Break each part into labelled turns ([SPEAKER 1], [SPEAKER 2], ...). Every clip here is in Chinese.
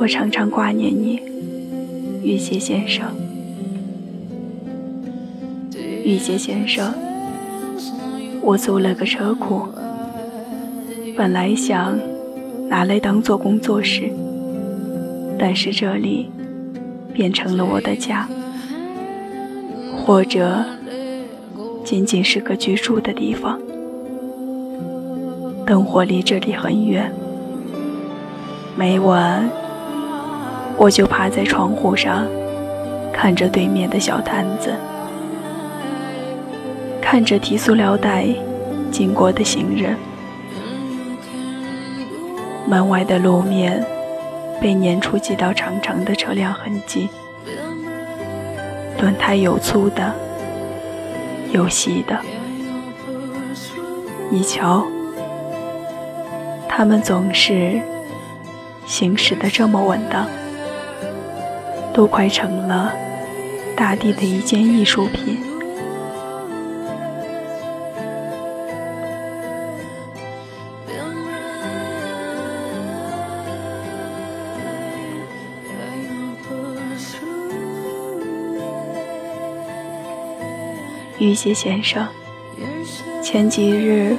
[SPEAKER 1] 我常常挂念你，玉洁先生。玉洁先生，我租了个车库，本来想拿来当做工作室，但是这里变成了我的家，或者仅仅是个居住的地方。灯火离这里很远，每晚我就趴在窗户上，看着对面的小摊子，看着提塑料袋经过的行人。门外的路面被碾出几道长长的车辆痕迹，轮胎有粗的，有细的。你瞧。他们总是行驶的这么稳当，都快成了大地的一件艺术品。玉溪先生，前几日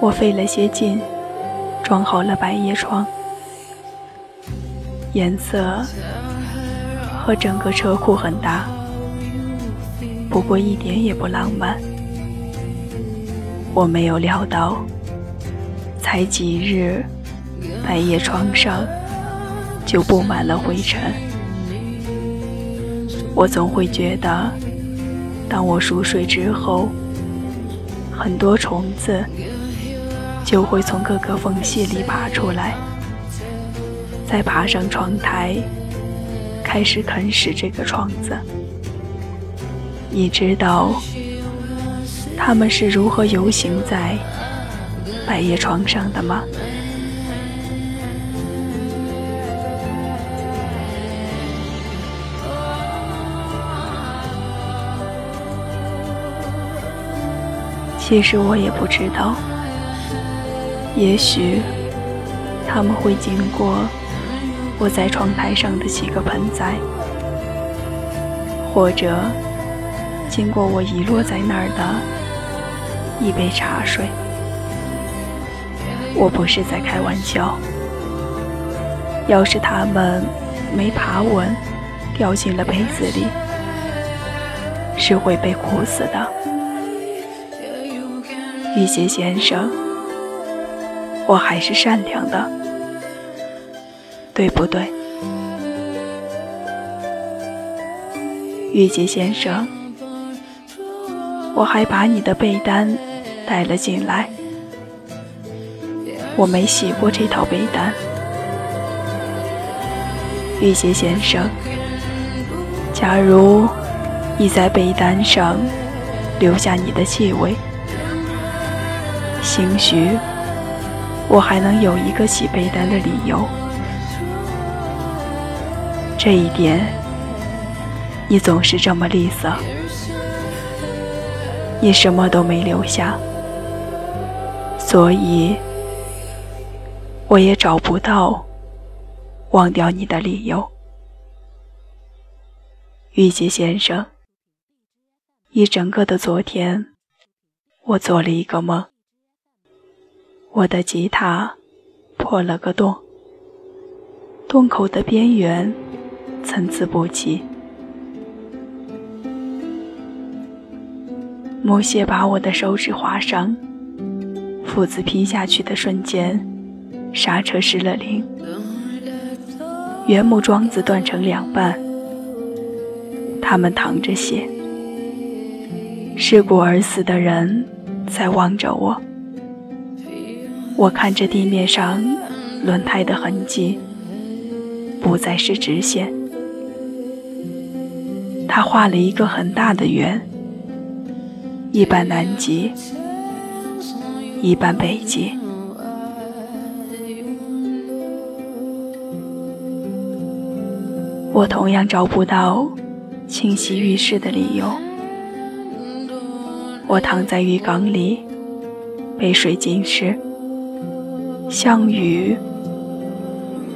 [SPEAKER 1] 我费了些劲。装好了百叶窗，颜色和整个车库很搭，不过一点也不浪漫。我没有料到，才几日，百叶窗上就布满了灰尘。我总会觉得，当我熟睡之后，很多虫子。就会从各个缝隙里爬出来，再爬上窗台，开始啃食这个窗子。你知道他们是如何游行在百叶窗上的吗？其实我也不知道。也许他们会经过我在窗台上的几个盆栽，或者经过我遗落在那儿的一杯茶水。我不是在开玩笑。要是他们没爬稳，掉进了杯子里，是会被苦死的。玉洁先生。我还是善良的，对不对，玉洁先生？我还把你的被单带了进来，我没洗过这套被单。玉洁先生，假如你在被单上留下你的气味，兴许。我还能有一个洗被单的理由，这一点你总是这么吝啬，你什么都没留下，所以我也找不到忘掉你的理由。玉洁先生，一整个的昨天，我做了一个梦。我的吉他破了个洞，洞口的边缘参差不齐。木屑把我的手指划伤，斧子劈下去的瞬间，刹车失了灵，原木桩子断成两半，他们淌着血，事故而死的人在望着我。我看着地面上轮胎的痕迹，不再是直线。他画了一个很大的圆，一半南极，一半北极。我同样找不到清洗浴室的理由。我躺在浴缸里，被水浸湿。像雨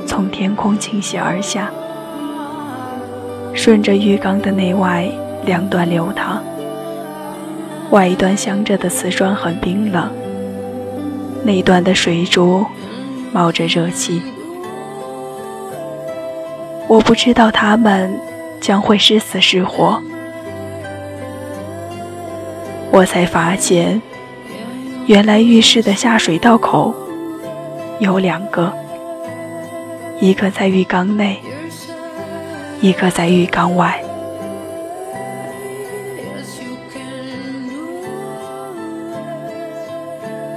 [SPEAKER 1] 从天空倾泻而下，顺着浴缸的内外两端流淌。外一端镶着的瓷砖很冰冷，内端的水珠冒着热气。我不知道它们将会是死是活。我才发现，原来浴室的下水道口有两个，一个在浴缸内，一个在浴缸外。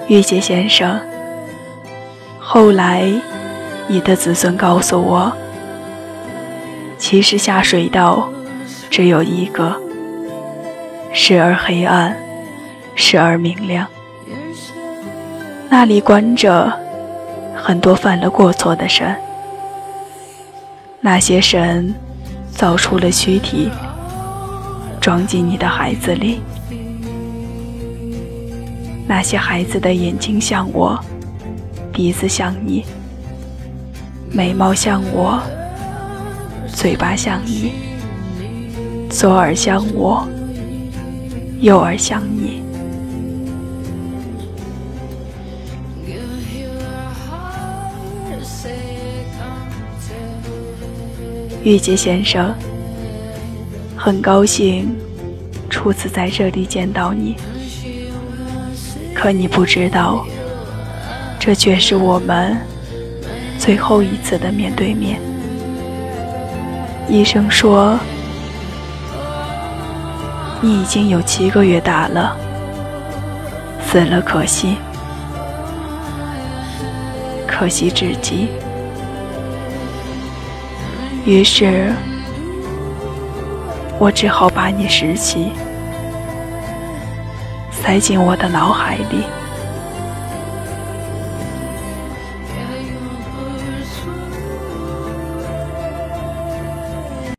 [SPEAKER 1] 玉洁先生，后来你的子孙告诉我，其实下水道只有一个，时而黑暗，时而明亮。那里关着很多犯了过错的神，那些神造出了躯体，装进你的孩子里。那些孩子的眼睛像我，鼻子像你，眉毛像我，嘴巴像你，左耳像我，右耳像你。玉洁先生，很高兴初次在这里见到你。可你不知道，这却是我们最后一次的面对面。医生说，你已经有七个月大了，死了可惜，可惜至极。于是，我只好把你拾起。塞进我的脑海里。